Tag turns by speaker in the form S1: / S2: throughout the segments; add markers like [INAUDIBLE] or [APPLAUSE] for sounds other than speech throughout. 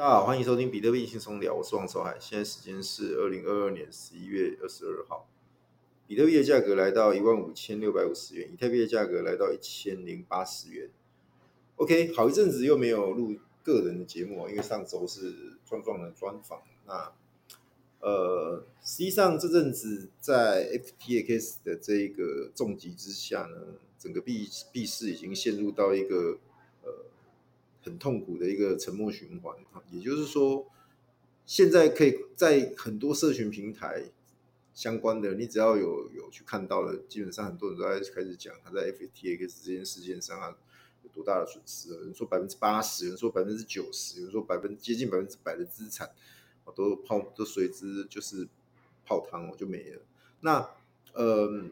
S1: 大家好，欢迎收听比特币轻松聊，我是王守海。现在时间是二零二二年十一月二十二号，比特币的价格来到一万五千六百五十元，以太币的价格来到一千零八十元。OK，好一阵子又没有录个人的节目，因为上周是壮壮的专访。那呃，实际上这阵子在 FTX 的这个重击之下呢，整个币币市已经陷入到一个呃。很痛苦的一个沉默循环啊，也就是说，现在可以在很多社群平台相关的，你只要有有去看到了，基本上很多人都在开始讲他在 FTX 这件事件上啊有多大的损失，有人说百分之八十，有人说百分之九十，有人说百分接近百分之百的资产都泡都随之就是泡汤哦，就没了。那呃，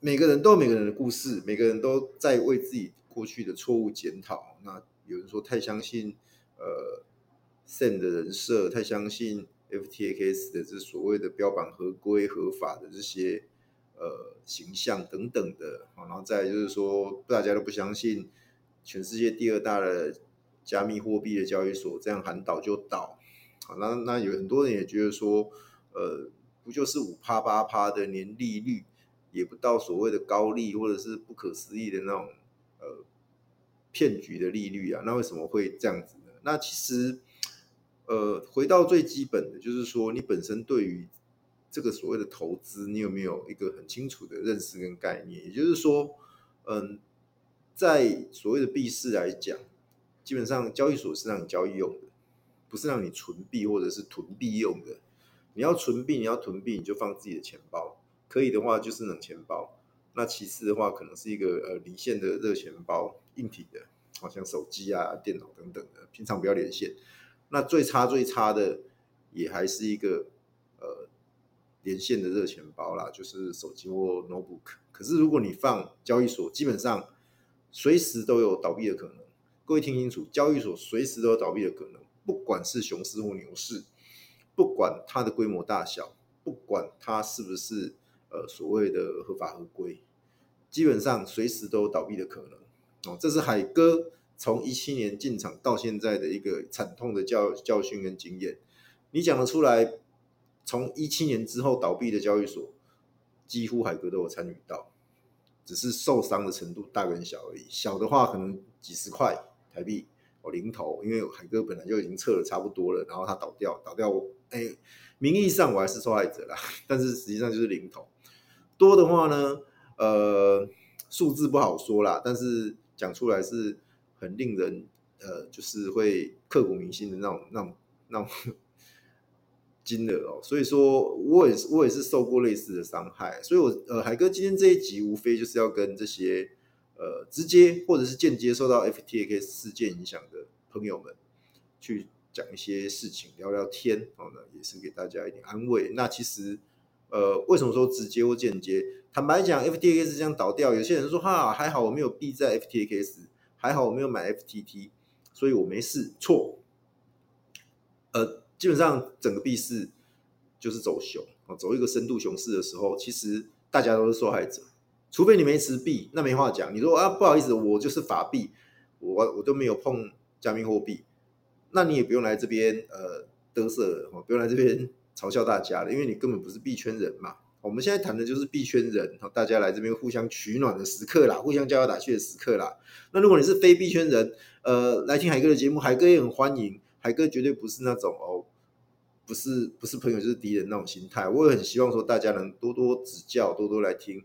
S1: 每个人都有每个人的故事，每个人都在为自己过去的错误检讨。那有人说太相信呃，SEN 的人设，太相信 FTX 的这所谓的标榜合规合法的这些呃形象等等的，然后再就是说大家都不相信全世界第二大的加密货币的交易所这样喊倒就倒，好，那那有很多人也觉得说，呃，不就是五趴八趴的年利率，也不到所谓的高利或者是不可思议的那种。骗局的利率啊，那为什么会这样子呢？那其实，呃，回到最基本的，就是说，你本身对于这个所谓的投资，你有没有一个很清楚的认识跟概念？也就是说，嗯，在所谓的币市来讲，基本上交易所是让你交易用的，不是让你存币或者是囤币用的。你要存币，你要囤币，你就放自己的钱包，可以的话就是冷钱包。那其次的话，可能是一个呃离线的热钱包，硬体的，好像手机啊、电脑等等的，平常不要连线。那最差最差的，也还是一个呃连线的热钱包啦，就是手机或 notebook。可是如果你放交易所，基本上随时都有倒闭的可能。各位听清楚，交易所随时都有倒闭的可能，不管是熊市或牛市，不管它的规模大小，不管它是不是。呃，所谓的合法合规，基本上随时都有倒闭的可能哦。这是海哥从一七年进场到现在的一个惨痛的教教训跟经验。你讲得出来，从一七年之后倒闭的交易所，几乎海哥都有参与到，只是受伤的程度大跟小而已。小的话可能几十块台币哦，零头，因为海哥本来就已经撤了差不多了，然后他倒掉，倒掉，哎，名义上我还是受害者啦，但是实际上就是零头。多的话呢，呃，数字不好说啦，但是讲出来是很令人呃，就是会刻骨铭心的那种、那种、那种 [LAUGHS] 金额哦。所以说，我也是，我也是受过类似的伤害。所以我，呃，海哥今天这一集无非就是要跟这些呃直接或者是间接受到 FTX 事件影响的朋友们去讲一些事情，聊聊天，然后呢，也是给大家一点安慰。那其实。呃，为什么说直接或间接？坦白讲，FTX 这样倒掉，有些人说哈，还好我没有币在 FTX，还好我没有买 FTT，所以我没事。错，呃，基本上整个币市就是走熊啊，走一个深度熊市的时候，其实大家都是受害者，除非你没持币，那没话讲。你说啊，不好意思，我就是法币，我我都没有碰加密货币，那你也不用来这边呃嘚瑟了，不用来这边。嘲笑大家的，因为你根本不是币圈人嘛。我们现在谈的就是币圈人，大家来这边互相取暖的时刻啦，互相加油打气的时刻啦。那如果你是非币圈人，呃，来听海哥的节目，海哥也很欢迎。海哥绝对不是那种哦，不是不是朋友就是敌人那种心态。我也很希望说大家能多多指教，多多来听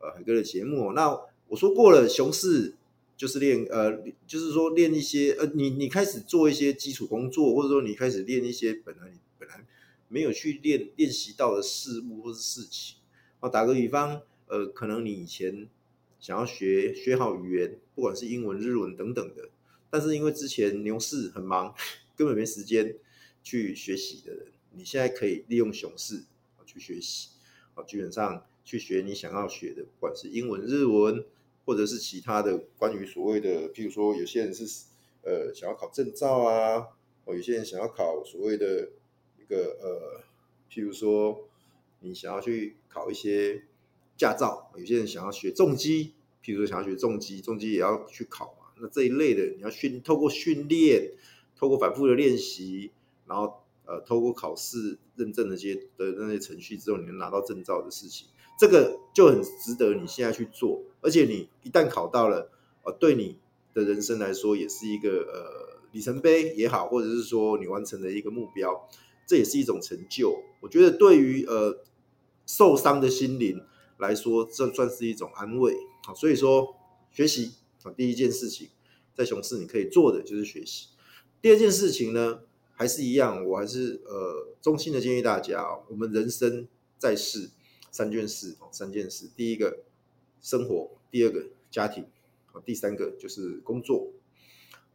S1: 呃海哥的节目。那我说过了，熊市就是练呃，就是说练一些呃，你你开始做一些基础工作，或者说你开始练一些本来你本来。没有去练练习到的事物或是事情，啊，打个比方，呃，可能你以前想要学学好语言，不管是英文、日文等等的，但是因为之前牛市很忙，[LAUGHS] 根本没时间去学习的人，你现在可以利用熊市去学习，啊，基本上去学你想要学的，不管是英文、日文，或者是其他的关于所谓的，譬如说有些人是呃想要考证照啊，哦，有些人想要考所谓的。呃，譬如说，你想要去考一些驾照，有些人想要学重机，譬如说想要学重机，重机也要去考嘛。那这一类的，你要训透过训练，透过反复的练习，然后呃，透过考试认证那些的那些程序之后，你能拿到证照的事情，这个就很值得你现在去做。而且你一旦考到了，呃，对你的人生来说也是一个呃里程碑也好，或者是说你完成了一个目标，这也是一种成就。我觉得对于呃受伤的心灵来说，这算是一种安慰。好，所以说学习啊，第一件事情在熊市你可以做的就是学习。第二件事情呢，还是一样，我还是呃衷心的建议大家，我们人生在世三件事哦，三件事，第一个生活，第二个家庭，第三个就是工作。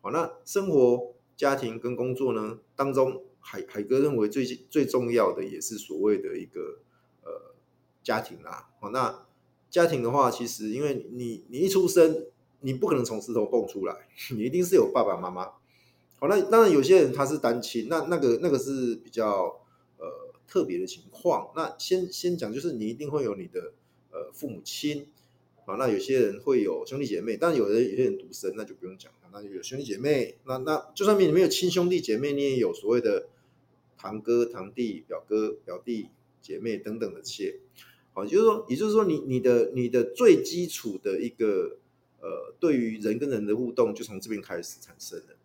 S1: 好，那生活、家庭跟工作呢当中，海海哥认为最最重要的也是所谓的一个呃家庭啦。好，那。家庭的话，其实因为你你一出生，你不可能从石头蹦出来，[LAUGHS] 你一定是有爸爸妈妈。好，那当然有些人他是单亲，那那个那个是比较呃特别的情况。那先先讲，就是你一定会有你的呃父母亲。好，那有些人会有兄弟姐妹，但有的有些人独生，那就不用讲了。那有兄弟姐妹，那那就算你没有亲兄弟姐妹，你也有所谓的堂哥、堂弟、表哥、表弟、姐妹等等的这些。好，就是说，也就是说你，你你的你的最基础的一个呃，对于人跟人的互动，就从这边开始产生的。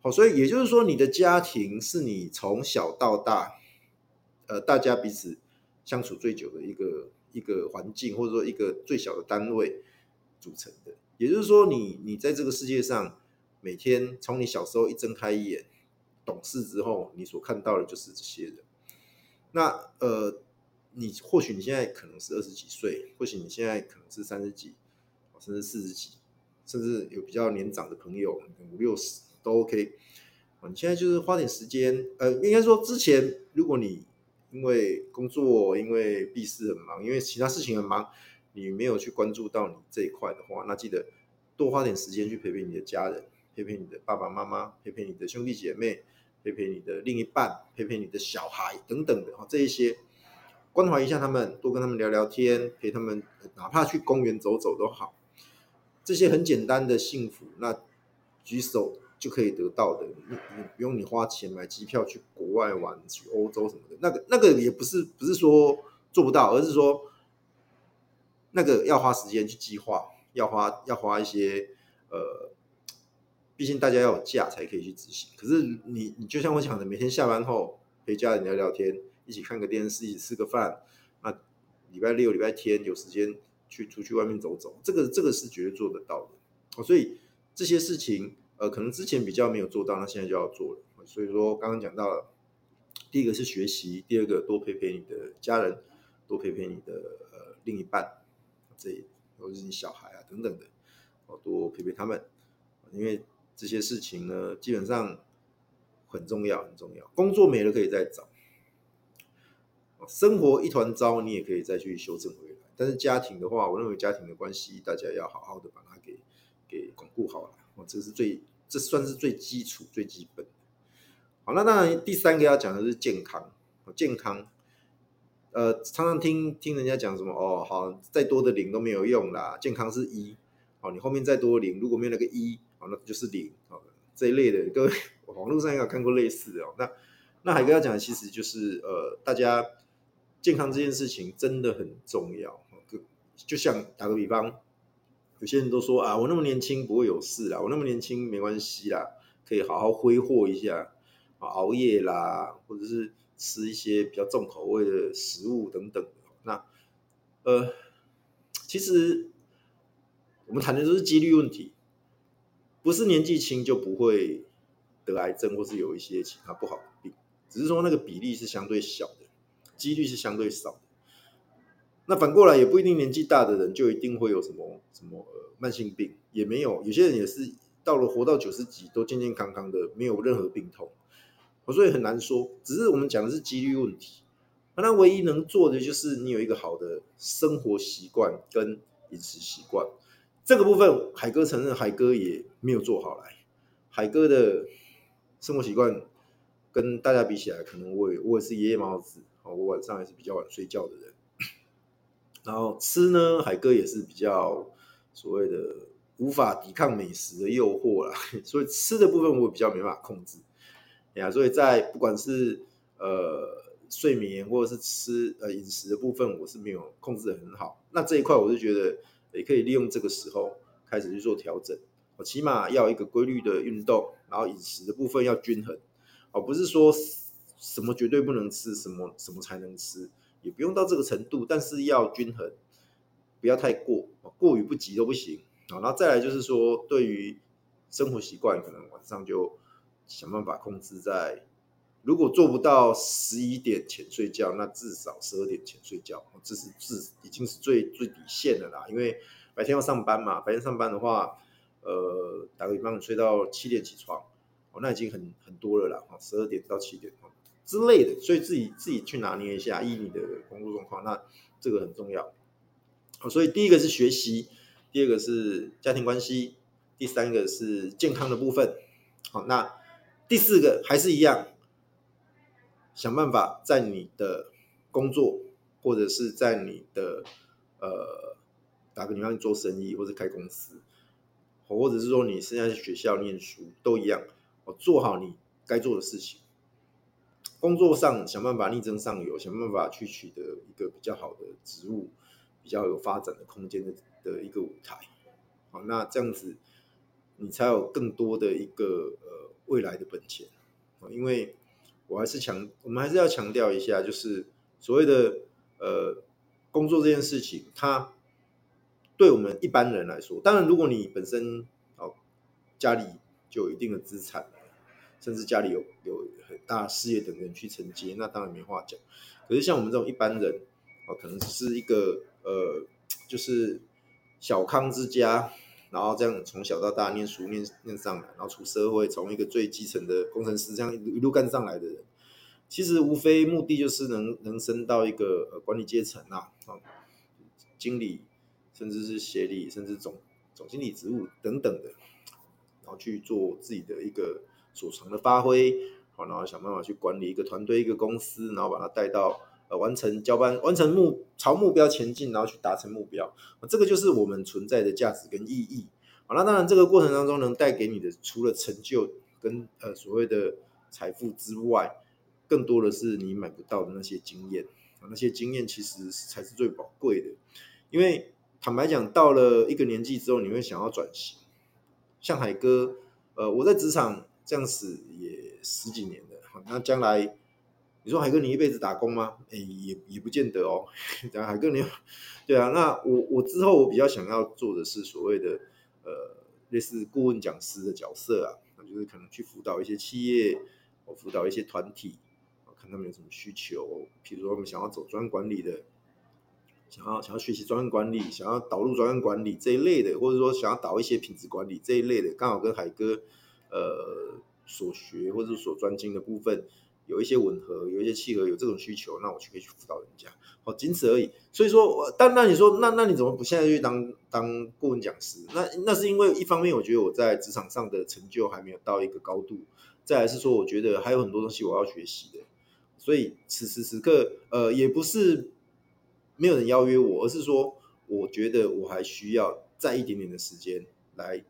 S1: 好，所以也就是说，你的家庭是你从小到大，呃，大家彼此相处最久的一个一个环境，或者说一个最小的单位组成的。也就是说你，你在这个世界上，每天从你小时候一睁开眼，懂事之后，你所看到的就是这些人。那呃。你或许你现在可能是二十几岁，或许你现在可能是三十几，甚至四十几，甚至有比较年长的朋友五六十都 OK。你现在就是花点时间，呃，应该说之前如果你因为工作、因为毕业很忙、因为其他事情很忙，你没有去关注到你这一块的话，那记得多花点时间去陪陪你的家人，陪陪你的爸爸妈妈，陪陪你的兄弟姐妹，陪陪你的另一半，陪陪你的小孩等等的哈，这一些。关怀一下他们，多跟他们聊聊天，陪他们，哪怕去公园走走都好。这些很简单的幸福，那举手就可以得到的，你你不用你花钱买机票去国外玩，去欧洲什么的，那个那个也不是不是说做不到，而是说那个要花时间去计划，要花要花一些呃，毕竟大家要有假才可以去执行。可是你你就像我讲的，每天下班后陪家人聊聊天。一起看个电视，一起吃个饭。那礼拜六、礼拜天有时间去出去外面走走，这个这个是绝对做得到的。哦，所以这些事情，呃，可能之前比较没有做到，那现在就要做了。所以说，刚刚讲到了，第一个是学习，第二个多陪陪你的家人，多陪陪你的呃另一半，这或者是你小孩啊等等的，哦，多陪陪他们，因为这些事情呢，基本上很重要，很重要。工作没了可以再找。生活一团糟，你也可以再去修正回来。但是家庭的话，我认为家庭的关系，大家要好好的把它给给巩固好了。哦，这是最，这算是最基础、最基本。好，那当然第三个要讲的是健康。健康，呃，常常听听人家讲什么哦，好，再多的零都没有用啦，健康是一。哦，你后面再多零，如果没有那个一，哦，那就是零。哦，这一类的，各位网络上也有看过类似的哦。那那海哥要讲的其实就是呃，大家。健康这件事情真的很重要，就像打个比方，有些人都说啊，我那么年轻不会有事啦，我那么年轻没关系啦，可以好好挥霍一下，熬夜啦，或者是吃一些比较重口味的食物等等。那呃，其实我们谈的都是几率问题，不是年纪轻就不会得癌症或是有一些其他不好的病，只是说那个比例是相对小的。几率是相对少的，那反过来也不一定年纪大的人就一定会有什么什么呃慢性病，也没有，有些人也是到了活到九十几都健健康康的，没有任何病痛，所以很难说。只是我们讲的是几率问题，那唯一能做的就是你有一个好的生活习惯跟饮食习惯，这个部分海哥承认海哥也没有做好来，海哥的生活习惯跟大家比起来，可能我也我也是夜猫子。我晚上还是比较晚睡觉的人，然后吃呢，海哥也是比较所谓的无法抵抗美食的诱惑啦，[LAUGHS] 所以吃的部分我比较没办法控制。哎呀，所以在不管是呃睡眠或者是吃呃饮食的部分，我是没有控制得很好。那这一块我就觉得也可以利用这个时候开始去做调整。我起码要一个规律的运动，然后饮食的部分要均衡。哦，不是说什么绝对不能吃，什么什么才能吃，也不用到这个程度，但是要均衡，不要太过，过于不及都不行。然后再来就是说，对于生活习惯，可能晚上就想办法控制在，如果做不到十一点前睡觉，那至少十二点前睡觉，这是至已经是最最底线的啦。因为白天要上班嘛，白天上班的话，呃，打个比方，你睡到七点起床。哦，那已经很很多了啦，哦十二点到七点之类的，所以自己自己去拿捏一下，依你的工作状况，那这个很重要。所以第一个是学习，第二个是家庭关系，第三个是健康的部分。好，那第四个还是一样，想办法在你的工作或者是在你的呃，打个比方你做生意或者开公司，或者是说你现在在学校念书都一样。做好你该做的事情，工作上想办法力争上游，想办法去取得一个比较好的职务，比较有发展的空间的的一个舞台。好，那这样子你才有更多的一个呃未来的本钱。因为我还是强，我们还是要强调一下，就是所谓的呃工作这件事情，它对我们一般人来说，当然如果你本身哦家里就有一定的资产。甚至家里有有很大事业等人去承接，那当然没话讲。可是像我们这种一般人，哦，可能只是一个呃，[TSK] 就是小康之家，然后这样从小到大念书念念上来，然后出社会，从一个最基层的工程师这样一路干上来的人，其实无非目的就是能能升到一个呃管理阶层啊，啊，经理，甚至是协理，甚至总总经理职务等等的，然后去做自己的一个。所长的发挥，好，然后想办法去管理一个团队、一个公司，然后把它带到呃完成交班、完成目朝目标前进，然后去达成目标。这个就是我们存在的价值跟意义。好，那当然这个过程当中能带给你的，除了成就跟呃所谓的财富之外，更多的是你买不到的那些经验。那些经验其实才是最宝贵的。因为坦白讲，到了一个年纪之后，你会想要转型。像海哥，呃，我在职场。这样子也十几年了，那将来你说海哥你一辈子打工吗？哎，也也不见得哦。[LAUGHS] 讲海哥你，对啊，那我我之后我比较想要做的是所谓的呃类似顾问讲师的角色啊，那就是可能去辅导一些企业，我辅导一些团体，看他们有什么需求，比如说他们想要走专管理的，想要想要学习专案管理，想要导入专案管理这一类的，或者说想要导一些品质管理这一类的，刚好跟海哥。呃，所学或者所专精的部分有一些吻合，有一些契合，有这种需求，那我就可以去辅导人家，好，仅此而已。所以说，但那你说，那那你怎么不现在去当当顾问讲师？那那是因为一方面，我觉得我在职场上的成就还没有到一个高度；再来是说，我觉得还有很多东西我要学习的。所以此时此刻，呃，也不是没有人邀约我，而是说，我觉得我还需要再一点点的时间来。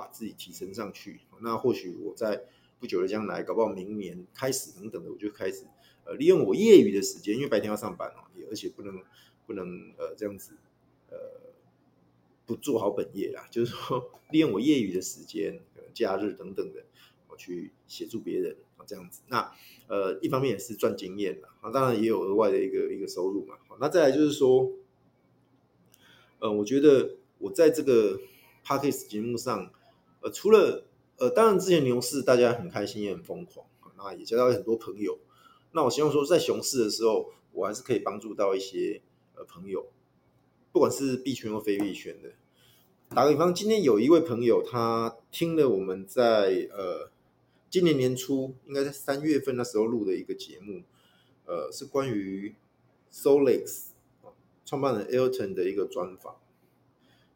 S1: 把自己提升上去，那或许我在不久的将来，搞不好明年开始等等的，我就开始呃利用我业余的时间，因为白天要上班哦，也而且不能不能呃这样子呃不做好本业啦，[LAUGHS] 就是说利用我业余的时间，呃假日等等的，我去协助别人啊这样子。那呃一方面也是赚经验啦，啊当然也有额外的一个一个收入嘛。好，那再来就是说，呃我觉得我在这个 Podcast 节目上。呃，除了呃，当然之前牛市大家很开心也很疯狂，那也交到很多朋友。那我希望说，在熊市的时候，我还是可以帮助到一些呃朋友，不管是币圈或非币圈的。打个比方，今天有一位朋友，他听了我们在呃今年年初，应该在三月份那时候录的一个节目，呃，是关于 Solix 创办人 Elton 的一个专访。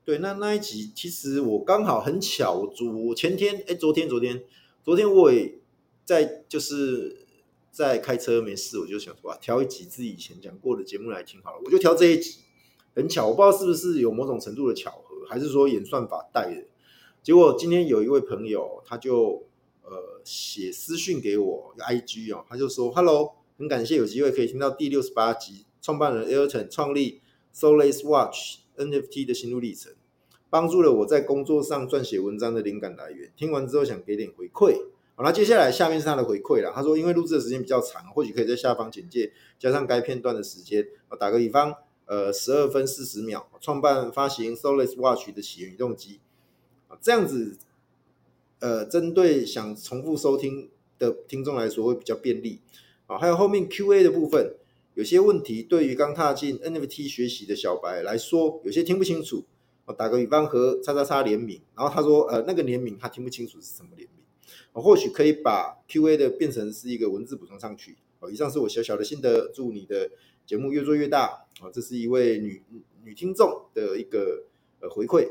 S1: 对，那那一集其实我刚好很巧，我昨前天哎，昨天昨天昨天我也在就是在开车没事，我就想说啊，挑一集自己以前讲过的节目来听好了，我就挑这一集，很巧，我不知道是不是有某种程度的巧合还是说演算法带的？结果今天有一位朋友，他就呃写私讯给我，IG 哦，他就说：“Hello，很感谢有机会可以听到第六十八集，创办人 Elton 创立 Soulless Watch NFT 的心路历程，帮助了我在工作上撰写文章的灵感来源。听完之后想给点回馈。好，那接下来下面是他的回馈了。他说，因为录制的时间比较长，或许可以在下方简介加上该片段的时间。打个比方，呃，十二分四十秒，创办发行 Soulless Watch 的起源与动机啊。”这样子，呃，针对想重复收听的听众来说会比较便利啊。还有后面 Q&A 的部分，有些问题对于刚踏进 NFT 学习的小白来说，有些听不清楚。我打个比方，和叉叉叉联名，然后他说，呃，那个联名他听不清楚是什么联名，我或许可以把 Q&A 的变成是一个文字补充上去。哦，以上是我小小的心得，祝你的节目越做越大。啊，这是一位女女听众的一个呃回馈。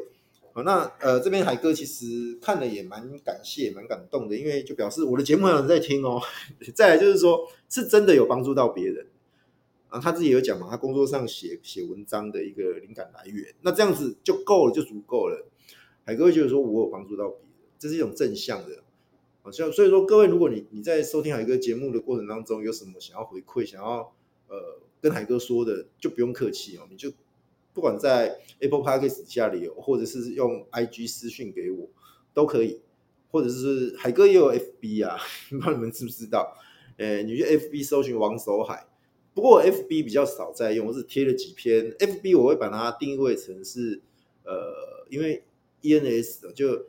S1: 好，那呃，这边海哥其实看了也蛮感谢、蛮感动的，因为就表示我的节目有人在听哦。[LAUGHS] 再来就是说，是真的有帮助到别人啊。他自己有讲嘛，他工作上写写文章的一个灵感来源，那这样子就够了，就足够了。海哥会觉得说我有帮助到别人，这是一种正向的。好像所以说，各位，如果你你在收听海哥节目的过程当中有什么想要回馈、想要呃跟海哥说的，就不用客气哦，你就。不管在 Apple Podcast 下里，或者是用 IG 私讯给我都可以，或者是海哥也有 FB 啊，[LAUGHS] 不知道你们知不知道？诶，你去 FB 搜寻王守海，不过 FB 比较少在用，我是贴了几篇 FB，我会把它定位成是呃，因为 ENS 就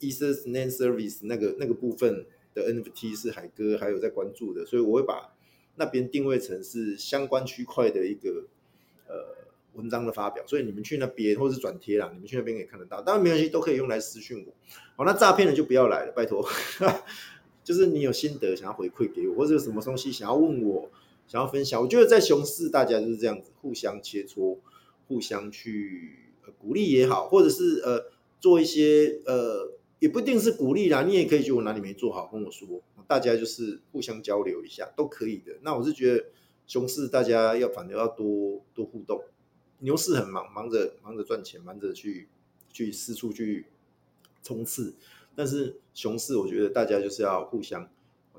S1: ESS Name Service 那个那个部分的 NFT 是海哥还有在关注的，所以我会把那边定位成是相关区块的一个呃。文章的发表，所以你们去那边或者是转贴啦，你们去那边可以看得到。当然没关系，都可以用来私讯我。好，那诈骗的就不要来了，拜托。[LAUGHS] 就是你有心得想要回馈给我，或者有什么东西想要问我，想要分享，我觉得在熊市大家就是这样子，互相切磋，互相去鼓励也好，或者是呃做一些呃也不一定是鼓励啦，你也可以觉得我哪里没做好跟我说，大家就是互相交流一下都可以的。那我是觉得熊市大家要反正要多多互动。牛市很忙，忙着忙着赚钱，忙着去去四处去冲刺。但是熊市，我觉得大家就是要互相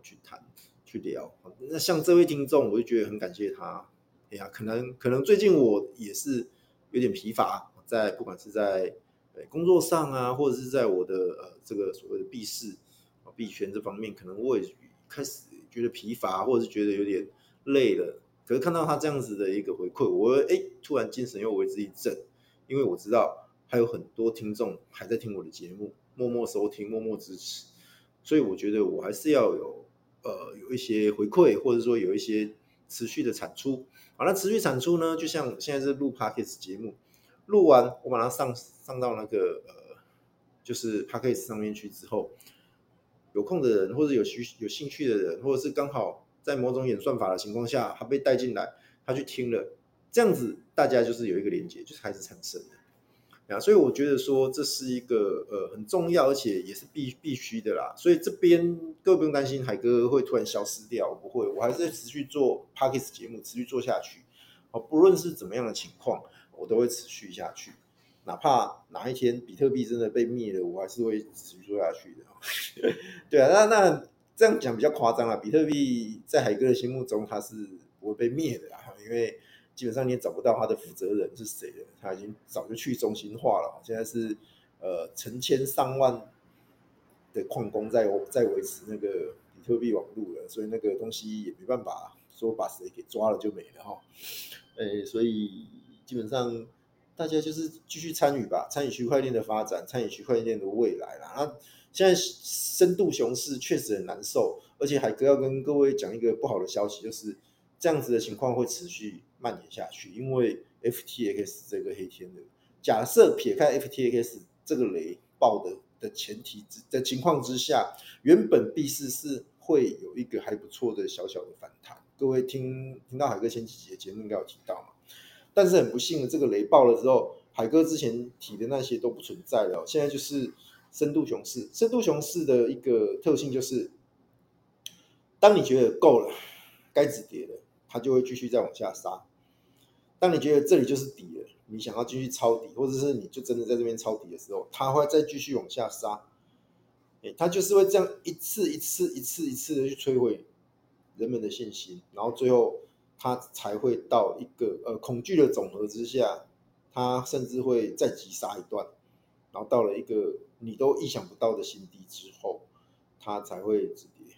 S1: 去谈、去聊。那像这位听众，我就觉得很感谢他。哎呀，可能可能最近我也是有点疲乏，在不管是在工作上啊，或者是在我的呃这个所谓的币市啊币圈这方面，可能我也开始觉得疲乏，或者是觉得有点累了。可是看到他这样子的一个回馈，我哎突然精神又为之一振，因为我知道还有很多听众还在听我的节目，默默收听，默默支持，所以我觉得我还是要有呃有一些回馈，或者说有一些持续的产出。好，那持续产出呢，就像现在是录 Podcast 节目，录完我把它上上到那个呃就是 Podcast 上面去之后，有空的人或者有需有兴趣的人，或者是刚好。在某种演算法的情况下，他被带进来，他去听了，这样子大家就是有一个连接，就是开始产生了，啊，所以我觉得说这是一个呃很重要，而且也是必必须的啦。所以这边各位不用担心海哥会突然消失掉，不会，我还是持续做 Podcast 节目，持续做下去。哦，不论是怎么样的情况，我都会持续下去，哪怕哪一天比特币真的被灭了，我还是会持续做下去的。[LAUGHS] 对啊，那那。这样讲比较夸张了，比特币在海哥的心目中，它是不会被灭的啦，因为基本上你也找不到他的负责人是谁了，他已经早就去中心化了。现在是呃成千上万的矿工在在维持那个比特币网络了，所以那个东西也没办法说把谁给抓了就没了哈。诶，所以基本上大家就是继续参与吧，参与区块链的发展，参与区块链的未来啦。那现在深度熊市确实很难受，而且海哥要跟各位讲一个不好的消息，就是这样子的情况会持续蔓延下去。因为 FTX 这个黑天鹅，假设撇开 FTX 这个雷爆的的前提之的情况之下，原本币市是会有一个还不错的小小的反弹。各位听听到海哥前几集的节目应该有提到嘛？但是很不幸的，这个雷爆了之后，海哥之前提的那些都不存在了，现在就是。深度熊市，深度熊市的一个特性就是，当你觉得够了，该止跌了，它就会继续再往下杀；当你觉得这里就是底了，你想要继续抄底，或者是你就真的在这边抄底的时候，它会再继续往下杀。哎，它就是会这样一次一次一次一次的去摧毁人们的信心，然后最后它才会到一个呃恐惧的总和之下，它甚至会再急杀一段，然后到了一个你都意想不到的新低之后，它才会止跌。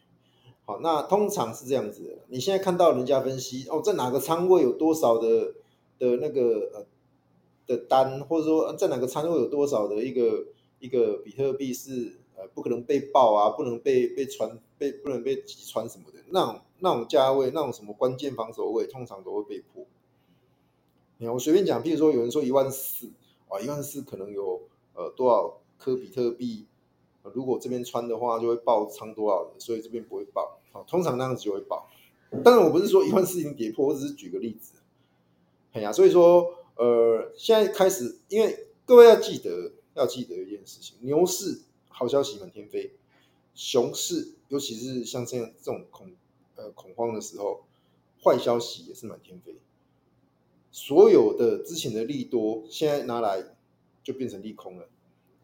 S1: 好，那通常是这样子的。你现在看到人家分析哦，在哪个仓位有多少的的那个呃的单，或者说在哪个仓位有多少的一个一个比特币是呃不可能被爆啊，不能被被传被不能被击穿什么的，那种那种价位，那种什么关键防守位，通常都会被破。你看，我随便讲，譬如说有人说一万四啊，一万四可能有呃多少颗比特币。如果这边穿的话，就会爆仓多少的，所以这边不会爆。好，通常那样子就会爆。当然，我不是说一万四已经跌破，我只是举个例子。哎呀，所以说，呃，现在开始，因为各位要记得，要记得一件事情：牛市好消息满天飞，熊市尤其是像这样这种恐呃恐慌的时候，坏消息也是满天飞。所有的之前的利多，现在拿来就变成利空了。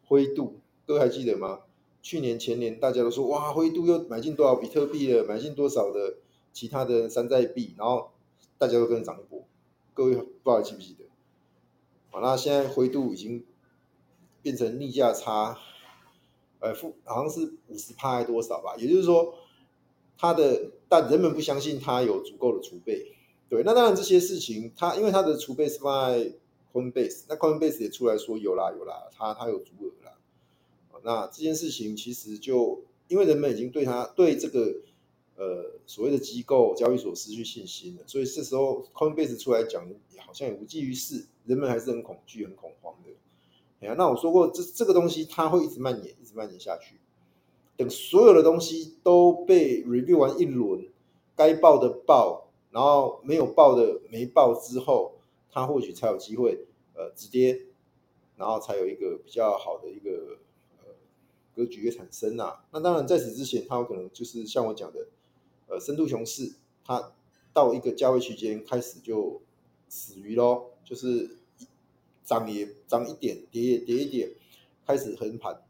S1: 灰度，各位还记得吗？去年前年大家都说哇，灰度又买进多少比特币了，买进多少的其他的山寨币，然后大家都跟着涨一波。各位不知道记不记得？好，那现在灰度已经变成逆价差，呃，负好像是五十趴还多少吧？也就是说，它的但人们不相信它有足够的储备。对，那当然这些事情，它因为它的储备是放在 Coinbase，那 Coinbase 也出来说有啦有啦，它它有足额。那这件事情其实就因为人们已经对他对这个呃所谓的机构交易所失去信心了，所以这时候 Coinbase 出来讲好像也无济于事，人们还是很恐惧、很恐慌的。哎呀，那我说过这这个东西它会一直蔓延、一直蔓延下去，等所有的东西都被 review 完一轮，该报的报，然后没有报的没报之后，它或许才有机会呃止跌，然后才有一个比较好的一个呃。格局的产生啊，那当然在此之前，它有可能就是像我讲的，呃，深度熊市，它到一个价位区间开始就死鱼咯，就是涨也涨一点，跌也跌一点，开始横盘。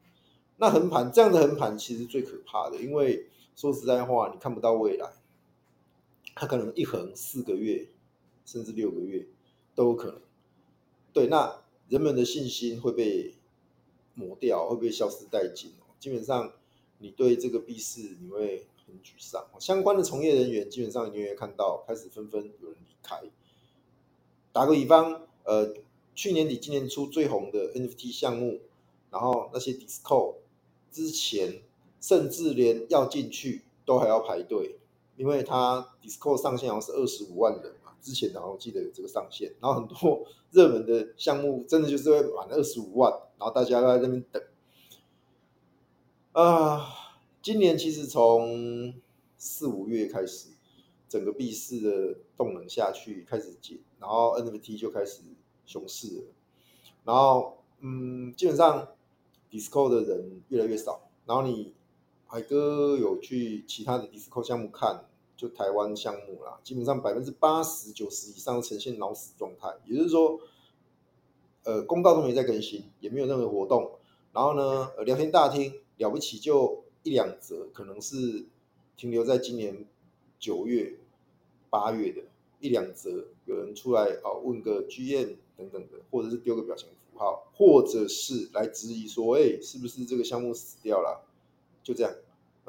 S1: 那横盘这样的横盘其实最可怕的，因为说实在话，你看不到未来，它可能一横四个月，甚至六个月都有可能。对，那人们的信心会被。磨掉会不会消失殆尽？基本上，你对这个币市你会很沮丧。相关的从业人员基本上你也看到开始纷纷有人离开。打个比方，呃，去年底今年初最红的 NFT 项目，然后那些 DISCO 之前甚至连要进去都还要排队，因为它 DISCO 上限好像是二十五万人嘛。之前然后记得有这个上限，然后很多 [LAUGHS] 热门的项目真的就是会满二十五万，然后大家都在那边等。啊，今年其实从四五月开始，整个币市的动能下去开始减，然后 NFT 就开始熊市了。然后嗯，基本上 DISCO 的人越来越少，然后你海哥有去其他的 DISCO 项目看。就台湾项目啦，基本上百分之八十九十以上呈现脑死状态，也就是说，呃，公告都没在更新，也没有任何活动。然后呢，呃，聊天大厅了不起就一两则，可能是停留在今年九月、八月的一两则，有人出来哦问个 GM 等等的，或者是丢个表情符号，或者是来质疑说，哎，是不是这个项目死掉了？就这样。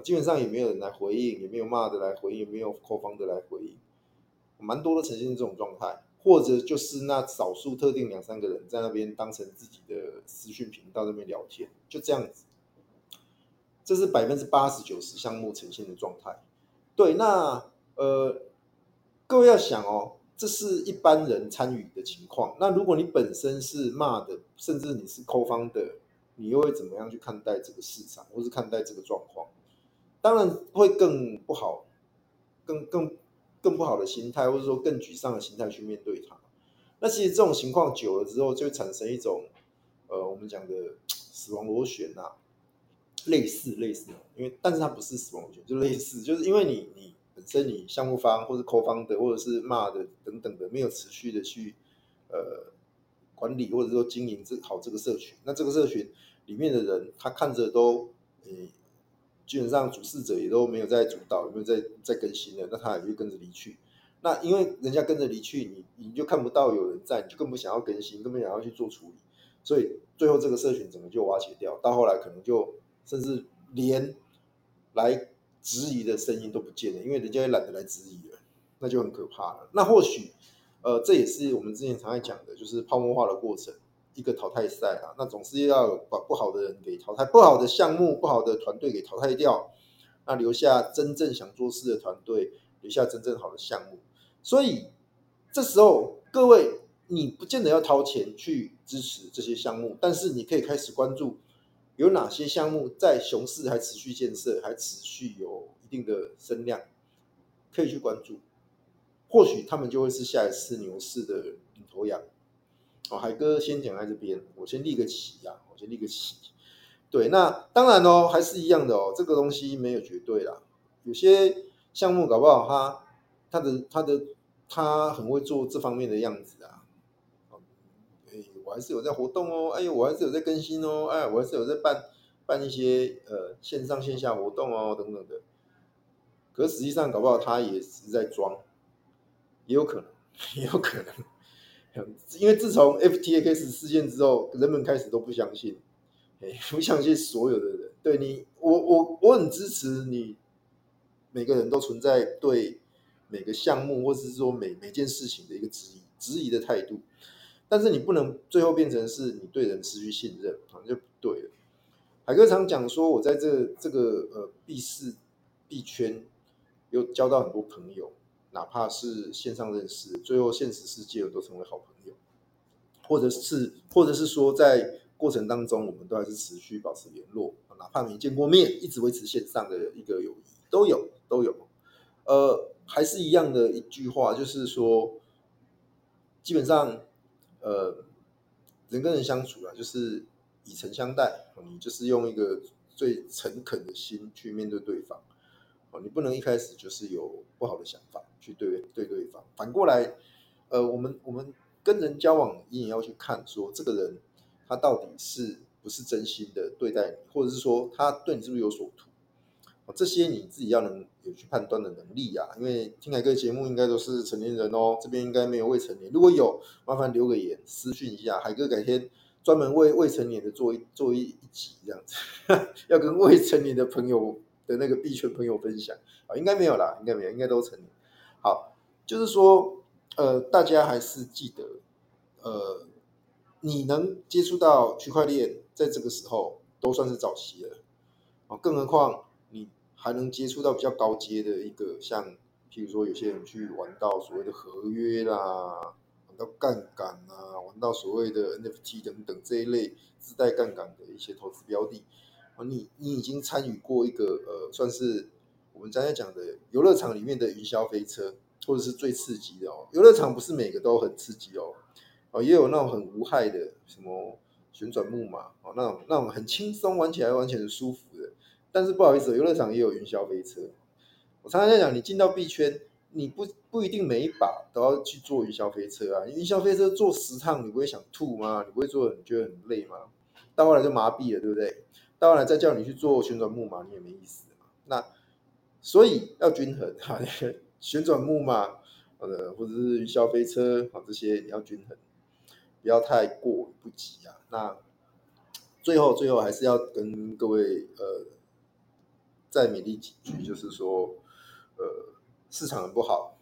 S1: 基本上也没有人来回应，也没有骂的来回应，也没有扣方的来回应，蛮多的呈现这种状态，或者就是那少数特定两三个人在那边当成自己的私讯频道那边聊天，就这样子。这是百分之八十九十项目呈现的状态。对，那呃，各位要想哦，这是一般人参与的情况。那如果你本身是骂的，甚至你是扣方的你又会怎么样去看待这个市场，或是看待这个状况？当然会更不好，更更更不好的心态，或者说更沮丧的心态去面对它。那其实这种情况久了之后，就会产生一种，呃，我们讲的死亡螺旋啊，类似类似，因为但是它不是死亡螺旋，就类似，就是因为你你本身你项目方或者 co-founder 或者是骂的等等的，没有持续的去呃管理或者说经营这好这个社群。那这个社群里面的人，他看着都，呃，基本上主事者也都没有在主导，没有在在更新了，那他也就跟着离去。那因为人家跟着离去，你你就看不到有人在，你就更不想要更新，根本想要去做处理，所以最后这个社群整个就瓦解掉。到后来可能就甚至连来质疑的声音都不见了，因为人家也懒得来质疑了，那就很可怕了。那或许，呃，这也是我们之前常在讲的，就是泡沫化的过程，一个淘汰赛啊，那总是要把不好的人给淘汰，不好的项目、不好的团队给淘汰掉，那留下真正想做事的团队，留下真正好的项目。所以这时候，各位，你不见得要掏钱去支持这些项目，但是你可以开始关注有哪些项目在熊市还持续建设，还持续有一定的声量，可以去关注。或许他们就会是下一次牛市的领头羊。哦，海哥先讲在这边，我先立个旗啊，我先立个旗。对，那当然哦，还是一样的哦，这个东西没有绝对啦，有些项目搞不好它。他的他的他很会做这方面的样子啊，我还是有在活动哦，哎呦，我还是有在更新哦，哎，我还是有在办办一些呃线上线下活动哦，等等的。可是实际上搞不好他也是在装，也有可能，[LAUGHS] 也有可能，[LAUGHS] 因为自从 FTX 事件之后，人们开始都不相信，哎，[LAUGHS] 不相信所有的人，对你，我我我很支持你，每个人都存在对。每个项目，或者是说每每件事情的一个质疑、质疑的态度，但是你不能最后变成是你对人失去信任，好像就不对了。海哥常讲说，我在这这个呃币市币圈，又交到很多朋友，哪怕是线上认识，最后现实世界我都成为好朋友，或者是或者是说在过程当中，我们都还是持续保持联络，哪怕没见过面，一直维持线上的一个友谊，都有都有，呃。还是一样的一句话，就是说，基本上，呃，人跟人相处啊，就是以诚相待，你就是用一个最诚恳的心去面对对方，哦，你不能一开始就是有不好的想法去对对对方。反过来，呃，我们我们跟人交往，你也要去看说，这个人他到底是不是真心的对待你，或者是说他对你是不是有所图。这些你自己要能有去判断的能力呀、啊，因为听海哥节目应该都是成年人哦，这边应该没有未成年。如果有，麻烦留个言私讯一下，海哥改天专门为未成年的做一做一一集这样子，[LAUGHS] 要跟未成年的朋友的那个币圈朋友分享啊，应该没有啦，应该没有，应该都成年。好，就是说，呃，大家还是记得，呃，你能接触到区块链，在这个时候都算是早期了，啊，更何况。还能接触到比较高阶的一个，像譬如说有些人去玩到所谓的合约啦，玩到杠杆啊，玩到所谓的 NFT 等等这一类自带杠杆的一些投资标的，啊，你你已经参与过一个呃，算是我们刚才讲的游乐场里面的云霄飞车，或者是最刺激的哦。游乐场不是每个都很刺激哦，哦，也有那种很无害的，什么旋转木马哦，那种那种很轻松玩起来完全很舒服。但是不好意思，游乐场也有云霄飞车。我常常在讲，你进到币圈，你不不一定每一把都要去坐云霄飞车啊。云霄飞车坐十趟，你不会想吐吗？你不会坐，你觉得很累吗？到后来就麻痹了，对不对？到后来再叫你去做旋转木马，你也没意思。那所以要均衡哈，[LAUGHS] 旋转木马呃或者是云霄飞车啊这些你要均衡，不要太过不及啊。那最后最后还是要跟各位呃。再勉励几句，就是说，呃，市场很不好，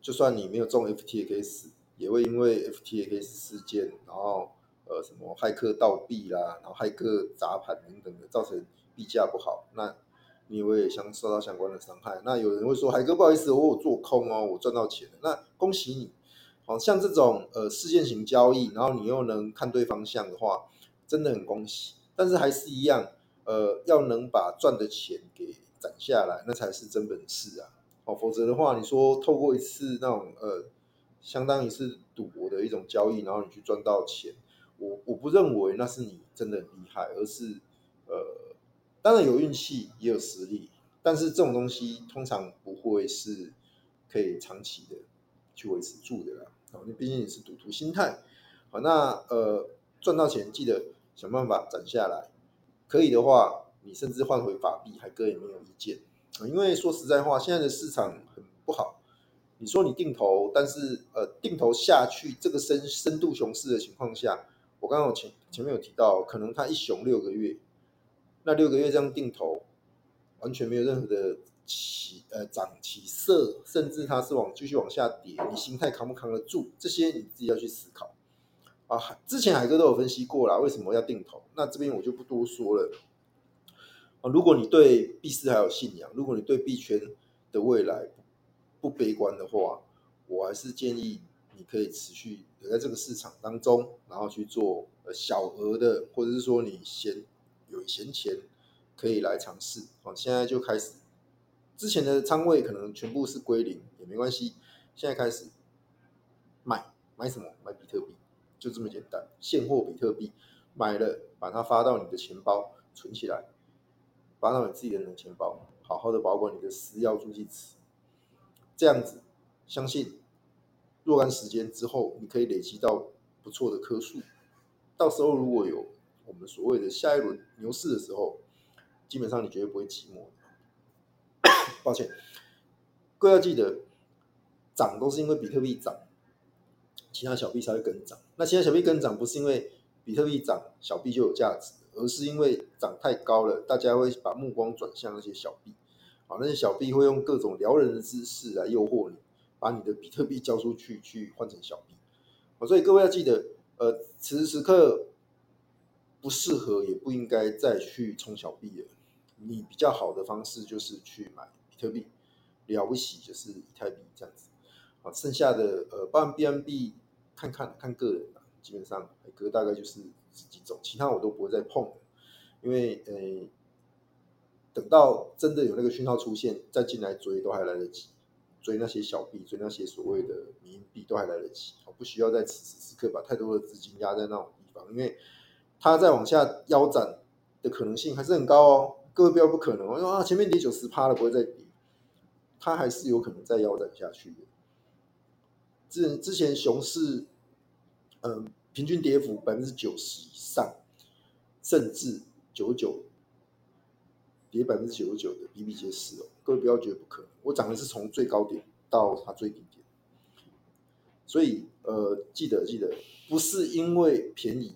S1: 就算你没有中 FTX，也会因为 FTX 事件，然后呃什么骇客倒闭啦，然后骇客砸盘等等的，造成币价不好，那你也会相受到相关的伤害。那有人会说，海哥不好意思，我有做空哦，我赚到钱了，那恭喜你。好像这种呃事件型交易，然后你又能看对方向的话，真的很恭喜。但是还是一样。呃，要能把赚的钱给攒下来，那才是真本事啊！哦，否则的话，你说透过一次那种呃，相当于是赌博的一种交易，然后你去赚到钱，我我不认为那是你真的很厉害，而是呃，当然有运气也有实力，但是这种东西通常不会是可以长期的去维持住的啦。哦你毕竟你是赌徒心态，好，那呃赚到钱记得想办法攒下来，可以的话，你甚至换回法币，海哥也没有意见。因为说实在话，现在的市场很不好。你说你定投，但是呃定投下去这个深深度熊市的情况下，我刚刚前前面有提到，可能它一熊六个月，那六个月这样定投，完全没有任何的。起呃涨起色，甚至它是往继续往下跌，你心态扛不扛得住？这些你自己要去思考啊。之前海哥都有分析过啦，为什么要定投？那这边我就不多说了。如果你对币市还有信仰，如果你对币圈的未来不悲观的话，我还是建议你可以持续留在这个市场当中，然后去做小额的，或者是说你闲有闲钱可以来尝试啊。现在就开始。之前的仓位可能全部是归零也没关系，现在开始买买什么？买比特币，就这么简单。现货比特币买了，把它发到你的钱包存起来，发到你自己的冷钱包，好好的保管你的私钥助记词。这样子，相信若干时间之后，你可以累积到不错的颗数。到时候如果有我们所谓的下一轮牛市的时候，基本上你绝对不会寂寞。[COUGHS] 抱歉，各位要记得，涨都是因为比特币涨，其他小币才会跟涨。那其他小币跟涨不是因为比特币涨，小币就有价值，而是因为涨太高了，大家会把目光转向那些小币。好，那些小币会用各种撩人的姿势来诱惑你，把你的比特币交出去，去换成小币。好，所以各位要记得，呃，此时此刻不适合，也不应该再去冲小币了。你比较好的方式就是去买。比特币了不起就是以太币这样子，啊，剩下的呃，包含 BNB 看看看个人吧，基本上海哥大概就是这几种，其他我都不会再碰，因为呃，等到真的有那个讯号出现，再进来追都还来得及，追那些小币，追那些所谓的迷因币都还来得及，不需要在此时此刻把太多的资金压在那种地方，因为它再往下腰斩的可能性还是很高哦，各位不要不可能哦，啊，前面跌九十趴了，不会再跌。它还是有可能再腰斩下去的。之之前熊市，嗯、平均跌幅百分之九十以上，甚至九九跌百分之九十九的比比皆是哦。各位不要觉得不可能，我讲的是从最高点到它最低点。所以呃，记得记得，不是因为便宜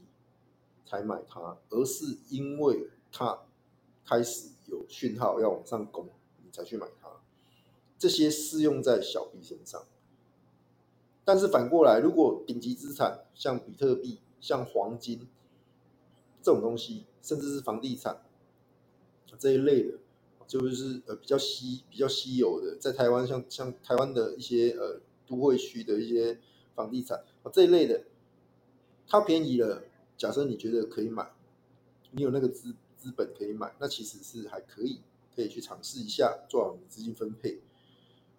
S1: 才买它，而是因为它开始有讯号要往上攻，你才去买它。这些适用在小币身上，但是反过来，如果顶级资产像比特币、像黄金这种东西，甚至是房地产这一类的，就是呃比较稀、比较稀有的，在台湾像像台湾的一些呃都会区的一些房地产啊这一类的，它便宜了，假设你觉得可以买，你有那个资资本可以买，那其实是还可以，可以去尝试一下，做好你资金分配。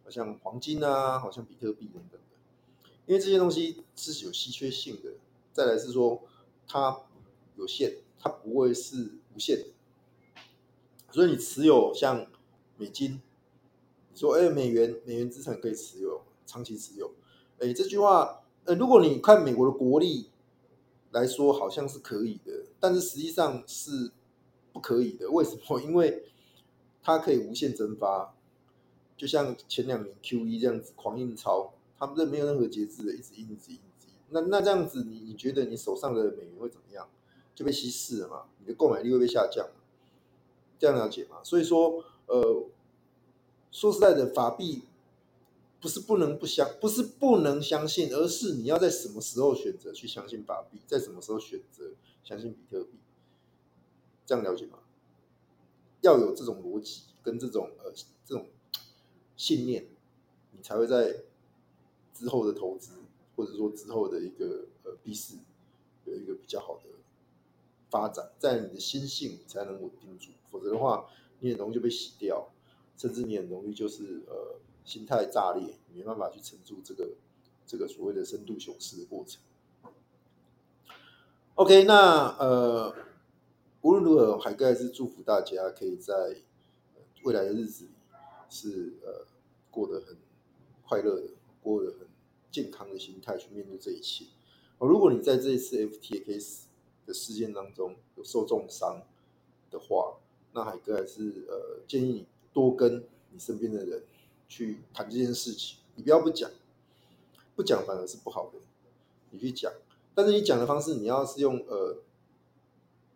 S1: 好像黄金啊，好像比特币等等，因为这些东西是有稀缺性的。再来是说，它有限，它不会是无限的。所以你持有像美金，你说哎，美元美元资产可以持有，长期持有。哎，这句话，呃，如果你看美国的国力来说，好像是可以的，但是实际上是不可以的。为什么？因为它可以无限增发。就像前两年 QE 这样子狂印钞，他们这没有任何节制的，一直印，一直印，一直印。那那这样子你，你你觉得你手上的美元会怎么样？就被稀释了嘛？你的购买力会被下降，这样了解吗？所以说，呃，说实在的，法币不是不能不相，不是不能相信，而是你要在什么时候选择去相信法币，在什么时候选择相信比特币，这样了解吗？要有这种逻辑跟这种呃这种。信念，你才会在之后的投资，或者说之后的一个呃币市有一个比较好的发展，在你的心性才能稳定住，否则的话，你很容易就被洗掉，甚至你很容易就是呃心态炸裂，没办法去撑住这个这个所谓的深度熊市的过程。OK，那呃无论如何，海哥还是祝福大家可以在未来的日子里是呃。过得很快乐的，过得很健康的心态去面对这一切。哦，如果你在这一次 FTX 的事件当中有受重伤的话，那海哥还是呃建议你多跟你身边的人去谈这件事情，你不要不讲，不讲反而是不好的，你去讲，但是你讲的方式你要是用呃，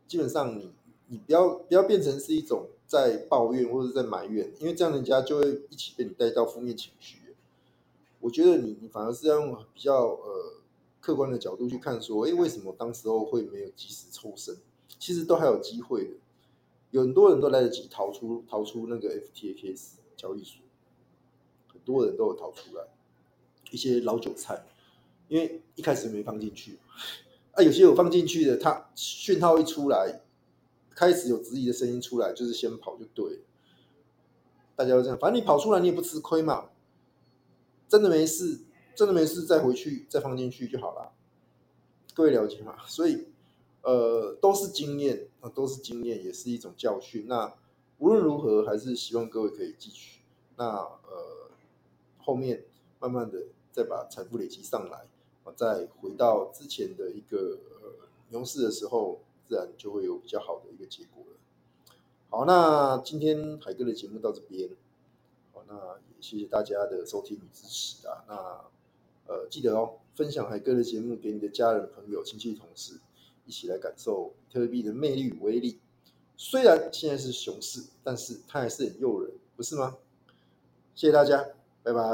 S1: 基本上你你不要不要变成是一种在抱怨或者在埋怨，因为这样人家就会一起被你带到负面情绪。我觉得你你反而是要用比较呃。客观的角度去看，说，诶，为什么当时候会没有及时抽身？其实都还有机会的，有很多人都来得及逃出逃出那个 FTX 交易所，很多人都有逃出来，一些老韭菜，因为一开始没放进去，啊，有些有放进去的，他讯号一出来，开始有质疑的声音出来，就是先跑就对了，大家都这样，反正你跑出来你也不吃亏嘛，真的没事。真的没事，再回去再放进去就好了。各位了解吗？所以，呃，都是经验啊，都是经验，也是一种教训。那无论如何，还是希望各位可以汲取。那呃，后面慢慢的再把财富累积上来，再回到之前的一个呃牛市的时候，自然就会有比较好的一个结果了。好，那今天海哥的节目到这边，好，那也谢谢大家的收听与支持啊。那呃，记得哦，分享海哥的节目给你的家人、朋友、亲戚、同事，一起来感受特币的魅力与威力。虽然现在是熊市，但是它还是很诱人，不是吗？谢谢大家，拜拜。